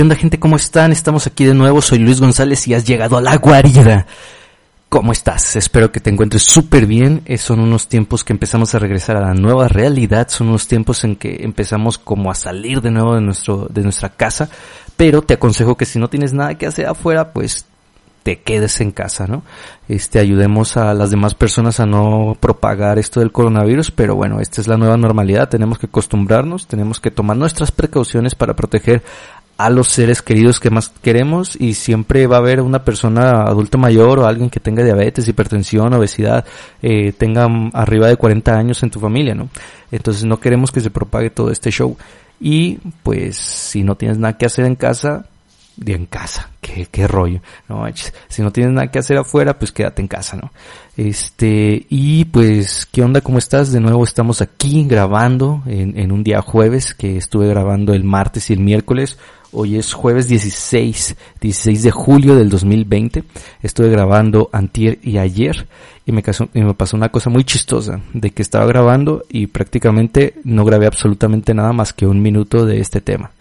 ¿Qué onda gente? ¿Cómo están? Estamos aquí de nuevo, soy Luis González y has llegado a la guarida. ¿Cómo estás? Espero que te encuentres súper bien. Son unos tiempos que empezamos a regresar a la nueva realidad, son unos tiempos en que empezamos como a salir de nuevo de nuestro, de nuestra casa, pero te aconsejo que si no tienes nada que hacer afuera, pues te quedes en casa, ¿no? Este, ayudemos a las demás personas a no propagar esto del coronavirus, pero bueno, esta es la nueva normalidad, tenemos que acostumbrarnos, tenemos que tomar nuestras precauciones para proteger a los seres queridos que más queremos y siempre va a haber una persona adulto mayor o alguien que tenga diabetes, hipertensión, obesidad, eh, tenga arriba de 40 años en tu familia, ¿no? Entonces no queremos que se propague todo este show. Y pues si no tienes nada que hacer en casa, de en casa, qué, qué rollo, no si no tienes nada que hacer afuera, pues quédate en casa, ¿no? Este, y pues, ¿qué onda? ¿Cómo estás? De nuevo estamos aquí grabando en, en un día jueves, que estuve grabando el martes y el miércoles, Hoy es jueves 16, 16 de julio del 2020. Estuve grabando antier y ayer y me, y me pasó una cosa muy chistosa de que estaba grabando y prácticamente no grabé absolutamente nada más que un minuto de este tema.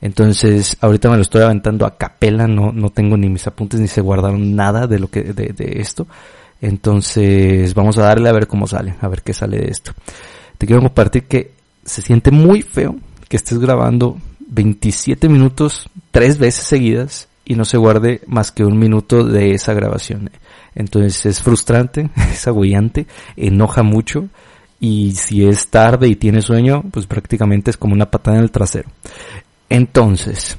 Entonces, ahorita me lo estoy aventando a capela, no, no tengo ni mis apuntes ni se guardaron nada de lo que, de esto. Entonces, vamos a darle a ver cómo sale, a ver qué sale de esto. Te quiero compartir que se siente muy feo que estés grabando 27 minutos tres veces seguidas y no se guarde más que un minuto de esa grabación. Entonces es frustrante, es agobiante, enoja mucho y si es tarde y tiene sueño, pues prácticamente es como una patada en el trasero. Entonces,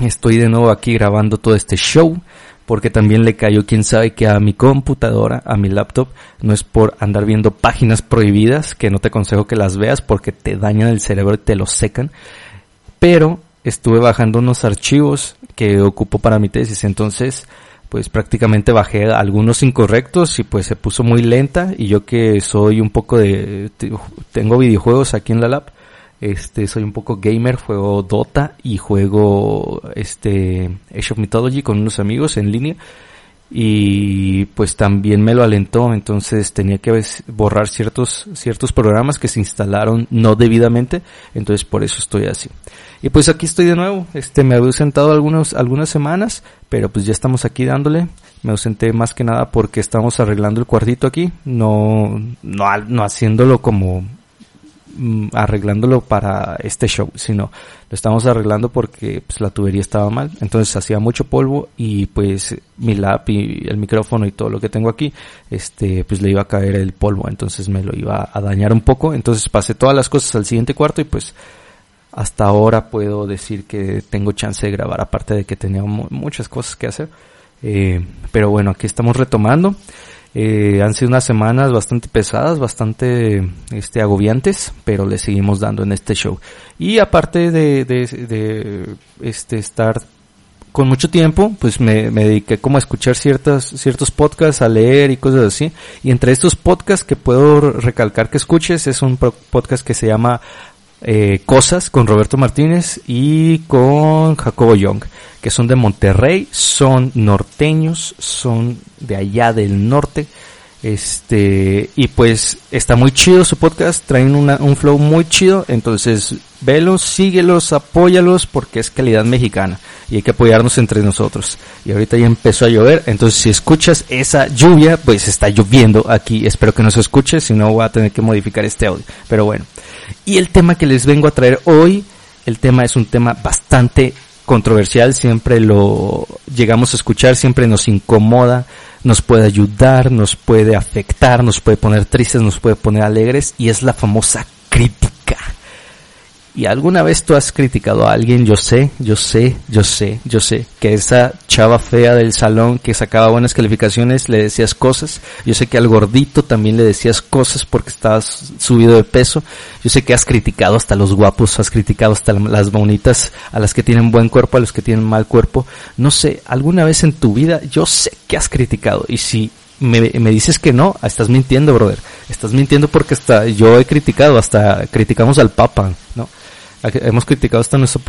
estoy de nuevo aquí grabando todo este show porque también le cayó quién sabe que a mi computadora, a mi laptop, no es por andar viendo páginas prohibidas, que no te aconsejo que las veas porque te dañan el cerebro y te lo secan, pero estuve bajando unos archivos que ocupo para mi tesis, entonces pues prácticamente bajé algunos incorrectos y pues se puso muy lenta. Y yo que soy un poco de tengo videojuegos aquí en la lab, este soy un poco gamer, juego Dota y juego este Age of Mythology con unos amigos en línea y pues también me lo alentó, entonces tenía que borrar ciertos ciertos programas que se instalaron no debidamente, entonces por eso estoy así. Y pues aquí estoy de nuevo, este me había sentado algunos algunas semanas, pero pues ya estamos aquí dándole. Me ausenté más que nada porque estamos arreglando el cuartito aquí, no no no haciéndolo como Mm, arreglándolo para este show, sino lo estamos arreglando porque pues, la tubería estaba mal, entonces hacía mucho polvo y pues mi lap y el micrófono y todo lo que tengo aquí, este, pues le iba a caer el polvo, entonces me lo iba a dañar un poco, entonces pasé todas las cosas al siguiente cuarto y pues hasta ahora puedo decir que tengo chance de grabar, aparte de que tenía muchas cosas que hacer, eh, pero bueno, aquí estamos retomando. Eh, han sido unas semanas bastante pesadas, bastante este, agobiantes, pero le seguimos dando en este show. Y aparte de, de, de este, estar con mucho tiempo, pues me, me, dediqué como a escuchar ciertas, ciertos podcasts, a leer y cosas así. Y entre estos podcasts que puedo recalcar que escuches es un podcast que se llama eh, Cosas con Roberto Martínez y con Jacobo Young, que son de Monterrey, son norteños, son de allá del norte. Este, y pues está muy chido su podcast, traen un flow muy chido, entonces velos, síguelos, apóyalos porque es calidad mexicana y hay que apoyarnos entre nosotros. Y ahorita ya empezó a llover, entonces si escuchas esa lluvia, pues está lloviendo aquí, espero que no se escuche, si no voy a tener que modificar este audio. Pero bueno, y el tema que les vengo a traer hoy, el tema es un tema bastante controversial, siempre lo llegamos a escuchar, siempre nos incomoda, nos puede ayudar, nos puede afectar, nos puede poner tristes, nos puede poner alegres y es la famosa crítica. Y alguna vez tú has criticado a alguien, yo sé, yo sé, yo sé, yo sé, que esa chava fea del salón que sacaba buenas calificaciones le decías cosas. Yo sé que al gordito también le decías cosas porque estabas subido de peso. Yo sé que has criticado hasta los guapos, has criticado hasta las bonitas, a las que tienen buen cuerpo, a los que tienen mal cuerpo. No sé, alguna vez en tu vida yo sé que has criticado. Y si me, me, dices que no, estás mintiendo, brother. Estás mintiendo porque hasta yo he criticado, hasta criticamos al Papa, ¿no? Hemos criticado hasta nuestro,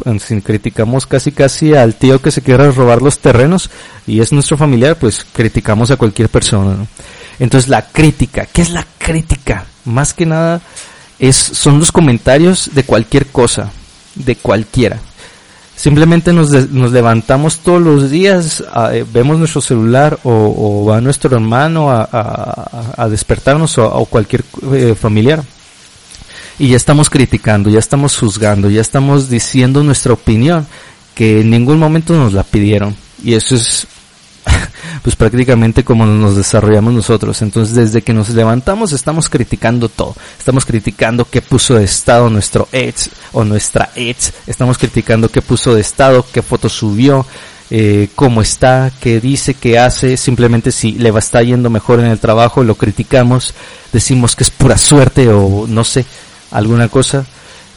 criticamos casi casi al tío que se quiere robar los terrenos y es nuestro familiar, pues criticamos a cualquier persona, ¿no? Entonces la crítica, ¿qué es la crítica? Más que nada es, son los comentarios de cualquier cosa, de cualquiera. Simplemente nos, nos levantamos todos los días, eh, vemos nuestro celular o, va nuestro hermano a, despertarnos o, cualquier eh, familiar. Y ya estamos criticando, ya estamos juzgando, ya estamos diciendo nuestra opinión, que en ningún momento nos la pidieron. Y eso es pues prácticamente como nos desarrollamos nosotros. Entonces desde que nos levantamos estamos criticando todo. Estamos criticando qué puso de estado nuestro ex o nuestra ex. Estamos criticando qué puso de estado, qué foto subió, eh, cómo está, qué dice, qué hace. Simplemente si le va a estar yendo mejor en el trabajo, lo criticamos. Decimos que es pura suerte o no sé, alguna cosa.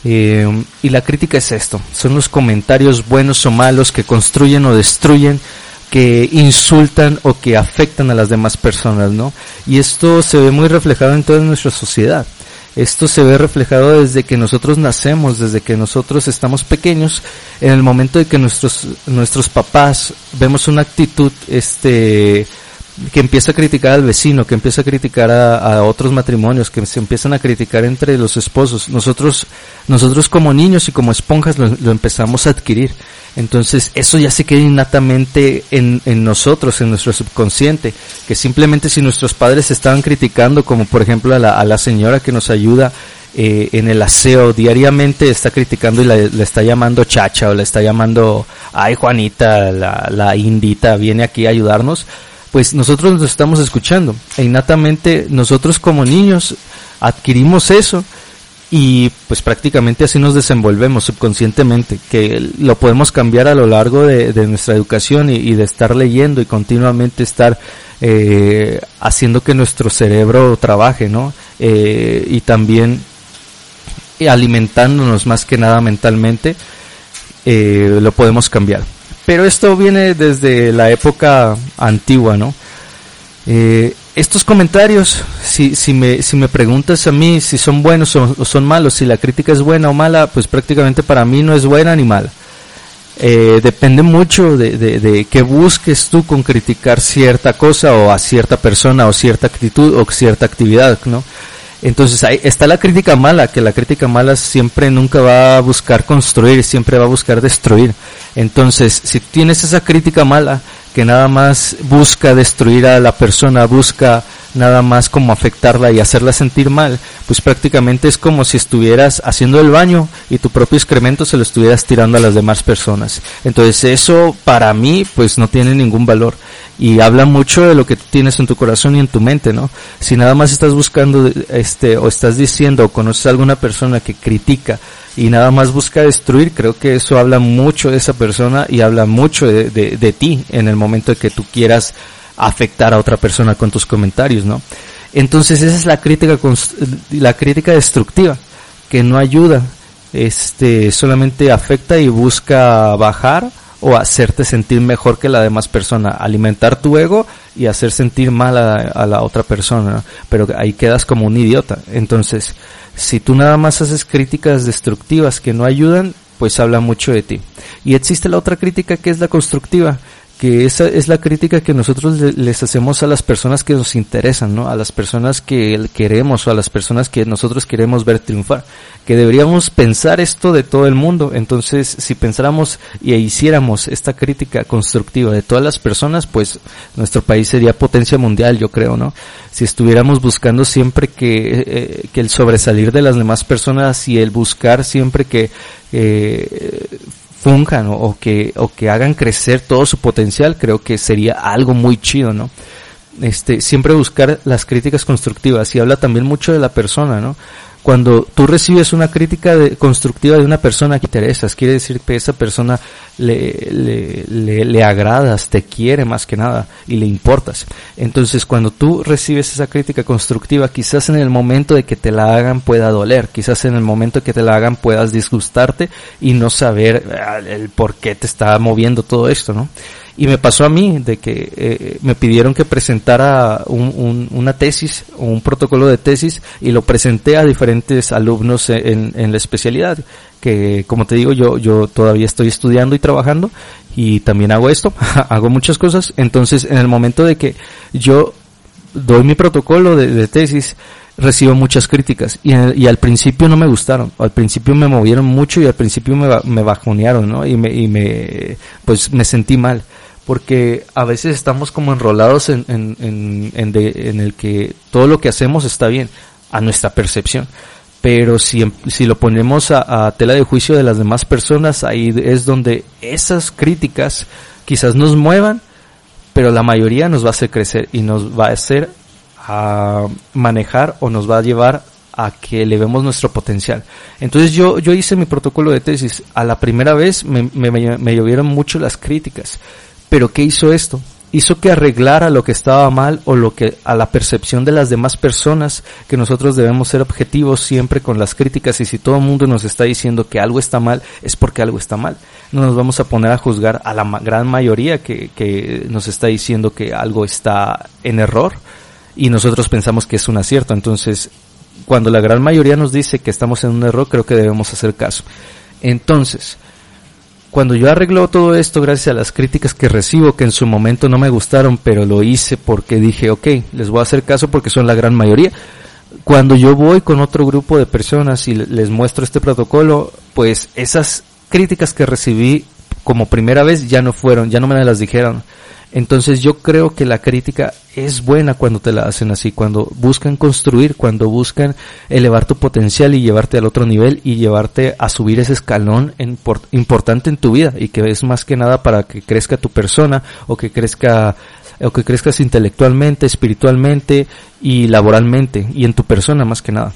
Eh, y la crítica es esto, son los comentarios buenos o malos que construyen o destruyen que insultan o que afectan a las demás personas, ¿no? Y esto se ve muy reflejado en toda nuestra sociedad. Esto se ve reflejado desde que nosotros nacemos, desde que nosotros estamos pequeños, en el momento de que nuestros, nuestros papás vemos una actitud, este, que empieza a criticar al vecino, que empieza a criticar a, otros matrimonios, que se empiezan a criticar entre los esposos. Nosotros, nosotros como niños y como esponjas lo, empezamos a adquirir. Entonces eso ya se queda innatamente en, en, nosotros, en nuestro subconsciente, que simplemente si nuestros padres estaban criticando, como por ejemplo a la, la señora que nos ayuda eh, en el aseo diariamente está criticando y le está llamando chacha o le está llamando, ay Juanita, la, la indita viene aquí a ayudarnos, pues nosotros nos estamos escuchando. E innatamente nosotros como niños adquirimos eso y pues prácticamente así nos desenvolvemos subconscientemente, que lo podemos cambiar a lo largo de, nuestra educación y, de estar leyendo y continuamente estar eh, haciendo que nuestro cerebro trabaje, ¿no? Eh, y también alimentándonos más que nada mentalmente, eh, lo podemos cambiar. Pero esto viene desde la época antigua, ¿no? Eh, estos comentarios, si, si, me, si me preguntas a mí si son buenos o, son malos, si la crítica es buena o mala, pues prácticamente para mí no es buena ni mala. Eh, depende mucho de, de, de qué busques tú con criticar cierta cosa o a cierta persona o cierta actitud o cierta actividad, ¿no? Entonces ahí está la crítica mala, que la crítica mala siempre nunca va a buscar construir, siempre va a buscar destruir. Entonces, si tienes esa crítica mala, que nada más busca destruir a la persona, busca nada más como afectarla y hacerla sentir mal, pues prácticamente es como si estuvieras haciendo el baño y tu propio excremento se lo estuvieras tirando a las demás personas. Entonces eso para mí pues no tiene ningún valor y habla mucho de lo que tienes en tu corazón y en tu mente, ¿no? Si nada más estás buscando este o estás diciendo o conoces a alguna persona que critica y nada más busca destruir, creo que eso habla mucho de esa persona y habla mucho de, de, de ti en el momento de que tú quieras afectar a otra persona con tus comentarios, ¿no? Entonces esa es la crítica, la crítica destructiva, que no ayuda, este, solamente afecta y busca bajar o hacerte sentir mejor que la demás persona, alimentar tu ego y hacer sentir mal a, la otra persona, pero ahí quedas como un idiota. Entonces, si tú nada más haces críticas destructivas que no ayudan, pues habla mucho de ti. Y existe la otra crítica que es la constructiva, que esa es la crítica que nosotros les hacemos a las personas que nos interesan, ¿no? A las personas que queremos o a las personas que nosotros queremos ver triunfar. Que deberíamos pensar esto de todo el mundo. Entonces, si pensáramos y hiciéramos esta crítica constructiva de todas las personas, pues nuestro país sería potencia mundial, yo creo, ¿no? Si estuviéramos buscando siempre que, eh, que el sobresalir de las demás personas y el buscar siempre que eh, funjan o, que, o que hagan crecer todo su potencial, creo que sería algo muy chido, ¿no? Este, siempre buscar las críticas constructivas y habla también mucho de la persona, ¿no? Cuando tú recibes una crítica de, constructiva de una persona que te interesas, quiere decir que esa persona le, le, le, agradas, te quiere más que nada y le importas. Entonces cuando tú recibes esa crítica constructiva, quizás en el momento de que te la hagan pueda doler, quizás en el momento de que te la hagan puedas disgustarte y no saber ah, el por qué te está moviendo todo esto, ¿no? Y me pasó a mí de que eh, me pidieron que presentara un, una tesis o un protocolo de tesis y lo presenté a diferentes alumnos en, en la especialidad. Que como te digo, yo, yo todavía estoy estudiando y trabajando y también hago esto, hago muchas cosas. Entonces, en el momento de que yo doy mi protocolo de, tesis, recibo muchas críticas y, y, al principio no me gustaron, al principio me movieron mucho y al principio me, me bajonearon, ¿no? Y me, y me, pues me sentí mal, porque a veces estamos como enrolados en, en, en, en, el que todo lo que hacemos está bien, a nuestra percepción. Pero si, si lo ponemos a, tela de juicio de las demás personas, ahí es donde esas críticas quizás nos muevan, pero la mayoría nos va a hacer crecer y nos va a hacer a manejar o nos va a llevar a que elevemos nuestro potencial. Entonces yo, yo hice mi protocolo de tesis. A la primera vez me, me, me llovieron mucho las críticas. Pero ¿qué hizo esto? Hizo que arreglara lo que estaba mal o lo que a la percepción de las demás personas que nosotros debemos ser objetivos siempre con las críticas y si todo el mundo nos está diciendo que algo está mal es porque algo está mal. No nos vamos a poner a juzgar a la gran mayoría que, que nos está diciendo que algo está en error y nosotros pensamos que es un acierto. Entonces, cuando la gran mayoría nos dice que estamos en un error, creo que debemos hacer caso. Entonces, cuando yo arreglo todo esto gracias a las críticas que recibo, que en su momento no me gustaron, pero lo hice porque dije, ok, les voy a hacer caso porque son la gran mayoría. Cuando yo voy con otro grupo de personas y les muestro este protocolo, pues esas críticas que recibí como primera vez ya no fueron, ya no me las dijeron. Entonces yo creo que la crítica es buena cuando te la hacen así, cuando buscan construir, cuando buscan elevar tu potencial y llevarte al otro nivel y llevarte a subir ese escalón importante en tu vida y que es más que nada para que crezca tu persona o que crezca o que crezcas intelectualmente, espiritualmente y laboralmente y en tu persona más que nada.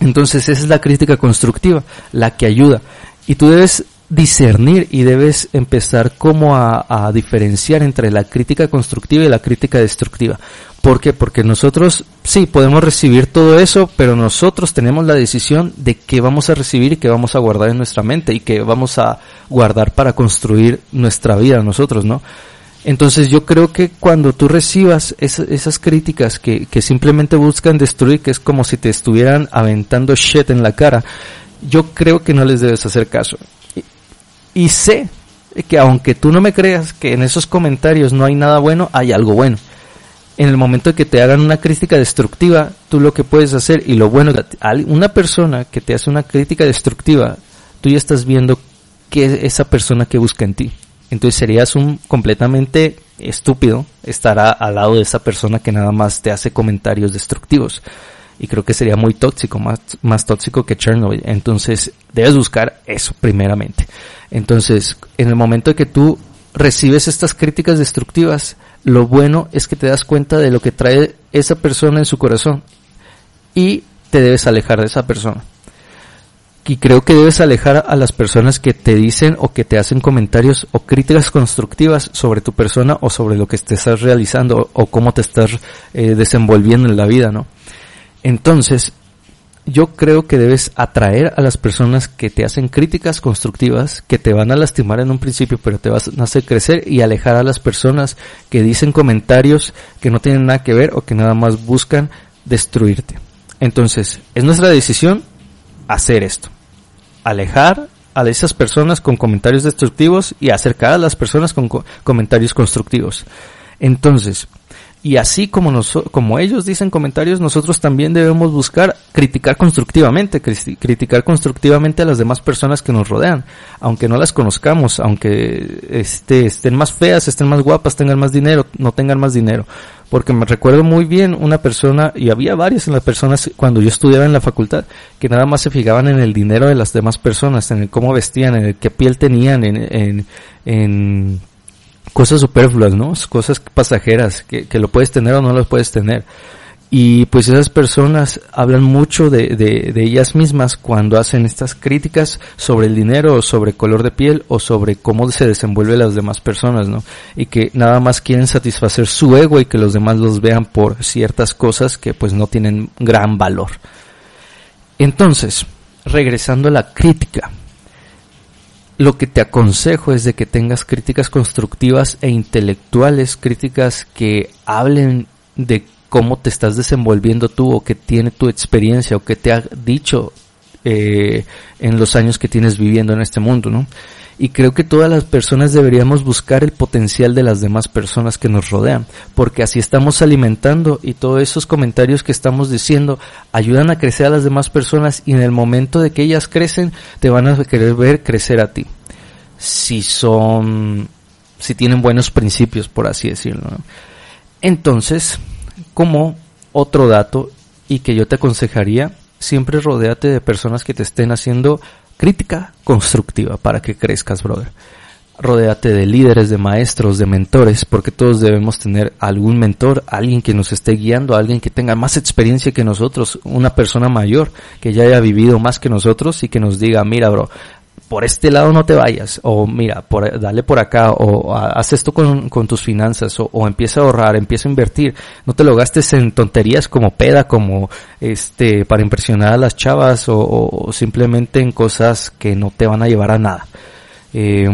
Entonces esa es la crítica constructiva, la que ayuda. Y tú debes discernir y debes empezar como a, diferenciar entre la crítica constructiva y la crítica destructiva. ¿Por qué? Porque nosotros sí podemos recibir todo eso, pero nosotros tenemos la decisión de qué vamos a recibir y qué vamos a guardar en nuestra mente y qué vamos a guardar para construir nuestra vida nosotros, ¿no? Entonces yo creo que cuando tú recibas esas críticas que, que simplemente buscan destruir, que es como si te estuvieran aventando shit en la cara, yo creo que no les debes hacer caso. Y sé que aunque tú no me creas que en esos comentarios no hay nada bueno, hay algo bueno. En el momento de que te hagan una crítica destructiva, tú lo que puedes hacer, y lo bueno, una persona que te hace una crítica destructiva, tú ya estás viendo que es esa persona que busca en ti. Entonces serías un completamente estúpido estar al lado de esa persona que nada más te hace comentarios destructivos y creo que sería muy tóxico, más, más tóxico que Chernobyl. Entonces, debes buscar eso primeramente. Entonces, en el momento de que tú recibes estas críticas destructivas, lo bueno es que te das cuenta de lo que trae esa persona en su corazón y te debes alejar de esa persona. Y creo que debes alejar a las personas que te dicen o que te hacen comentarios o críticas constructivas sobre tu persona o sobre lo que te estás realizando o, cómo te estás eh, desenvolviendo en la vida, ¿no? Entonces, yo creo que debes atraer a las personas que te hacen críticas constructivas, que te van a lastimar en un principio, pero te vas a hacer crecer y alejar a las personas que dicen comentarios que no tienen nada que ver o que nada más buscan destruirte. Entonces, es nuestra decisión hacer esto. Alejar a esas personas con comentarios destructivos y acercar a las personas con comentarios constructivos. Entonces, y así como, nos, como ellos dicen comentarios, nosotros también debemos buscar criticar constructivamente, criticar constructivamente a las demás personas que nos rodean, aunque no las conozcamos, aunque este, estén más feas, estén más guapas, tengan más dinero, no tengan más dinero. Porque me recuerdo muy bien una persona, y había varias en las personas cuando yo estudiaba en la facultad, que nada más se fijaban en el dinero de las demás personas, en el cómo vestían, en el qué piel tenían, en, en, en cosas superfluas, ¿no? Cosas pasajeras, que, que, lo puedes tener o no lo puedes tener. Y pues esas personas hablan mucho de, de, de, ellas mismas cuando hacen estas críticas sobre el dinero o sobre color de piel o sobre cómo se desenvuelve las demás personas, ¿no? Y que nada más quieren satisfacer su ego y que los demás los vean por ciertas cosas que pues no tienen gran valor. Entonces, regresando a la crítica, lo que te aconsejo es de que tengas críticas constructivas e intelectuales, críticas que hablen de cómo te estás desenvolviendo tú o que tiene tu experiencia o que te ha dicho eh, en los años que tienes viviendo en este mundo, ¿no? Y creo que todas las personas deberíamos buscar el potencial de las demás personas que nos rodean, porque así estamos alimentando y todos esos comentarios que estamos diciendo ayudan a crecer a las demás personas y en el momento de que ellas crecen te van a querer ver crecer a ti. Si son, si tienen buenos principios, por así decirlo. Entonces, como otro dato y que yo te aconsejaría, siempre rodéate de personas que te estén haciendo crítica constructiva para que crezcas, brother. Rodéate de líderes, de maestros, de mentores, porque todos debemos tener algún mentor, alguien que nos esté guiando, alguien que tenga más experiencia que nosotros, una persona mayor que ya haya vivido más que nosotros y que nos diga, mira, bro, por este lado no te vayas, o mira, por, dale por acá, o haz esto con, tus finanzas, o, empieza a ahorrar, empieza a invertir, no te lo gastes en tonterías como peda, como este, para impresionar a las chavas, o, simplemente en cosas que no te van a llevar a nada. Eh,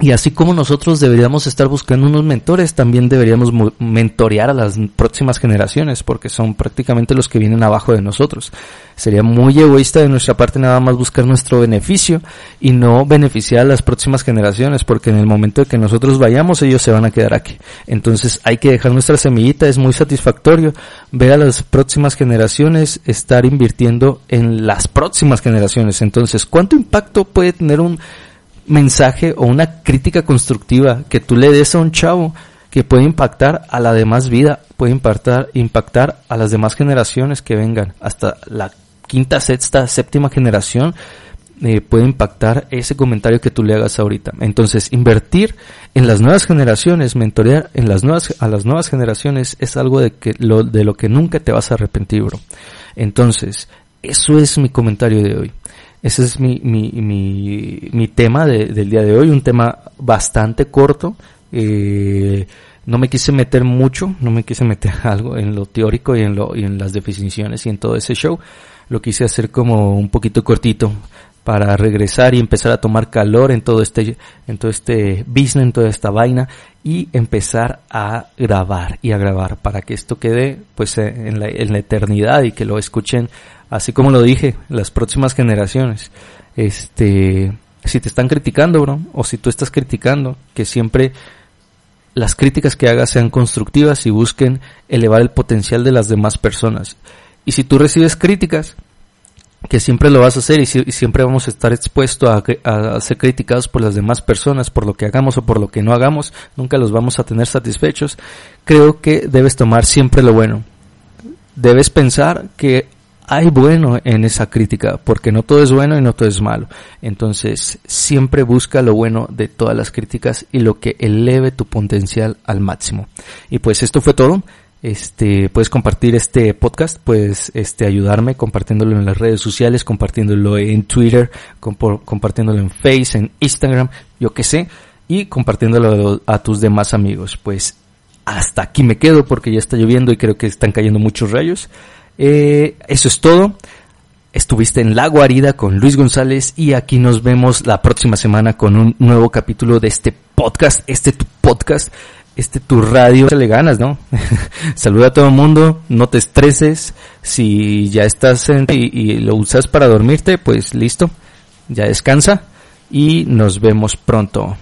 y así como nosotros deberíamos estar buscando unos mentores, también deberíamos mentorear a las próximas generaciones, porque son prácticamente los que vienen abajo de nosotros. Sería muy egoísta de nuestra parte nada más buscar nuestro beneficio y no beneficiar a las próximas generaciones, porque en el momento de que nosotros vayamos, ellos se van a quedar aquí. Entonces hay que dejar nuestra semillita, es muy satisfactorio ver a las próximas generaciones estar invirtiendo en las próximas generaciones. Entonces, ¿cuánto impacto puede tener un mensaje o una crítica constructiva que tú le des a un chavo que puede impactar a la demás vida, puede impactar, impactar a las demás generaciones que vengan, hasta la quinta, sexta, séptima generación, eh, puede impactar ese comentario que tú le hagas ahorita. Entonces, invertir en las nuevas generaciones, mentorear en las nuevas, a las nuevas generaciones es algo de que lo, de lo que nunca te vas a arrepentir, bro. Entonces, eso es mi comentario de hoy. Ese es mi, mi, mi, mi tema del día de hoy, un tema bastante corto. Eh, no me quise meter mucho, no me quise meter algo en lo teórico y en, lo, y en las definiciones y en todo ese show. Lo quise hacer como un poquito cortito para regresar y empezar a tomar calor en todo este, en todo este business, en toda esta vaina y empezar a grabar y a grabar para que esto quede pues en la, en la eternidad y que lo escuchen así como lo dije, las próximas generaciones. Este, si te están criticando, bro, o si tú estás criticando, que siempre las críticas que hagas sean constructivas y busquen elevar el potencial de las demás personas. Y si tú recibes críticas, que siempre lo vas a hacer y, siempre vamos a estar expuestos a, a, ser criticados por las demás personas, por lo que hagamos o por lo que no hagamos, nunca los vamos a tener satisfechos, creo que debes tomar siempre lo bueno. Debes pensar que hay bueno en esa crítica, porque no todo es bueno y no todo es malo. Entonces, siempre busca lo bueno de todas las críticas y lo que eleve tu potencial al máximo. Y pues esto fue todo. Este, puedes compartir este podcast, puedes este, ayudarme compartiéndolo en las redes sociales, compartiéndolo en Twitter, compartiéndolo en Face, en Instagram, yo qué sé, y compartiéndolo a tus demás amigos. Pues hasta aquí me quedo porque ya está lloviendo y creo que están cayendo muchos rayos. Eh, eso es todo. Estuviste en La Guarida con Luis González y aquí nos vemos la próxima semana con un nuevo capítulo de este podcast, este tu podcast, este tu radio. le ganas, ¿no? Saluda a todo el mundo, no te estreses. Si ya estás en, y lo usas para dormirte, pues listo, ya descansa y nos vemos pronto.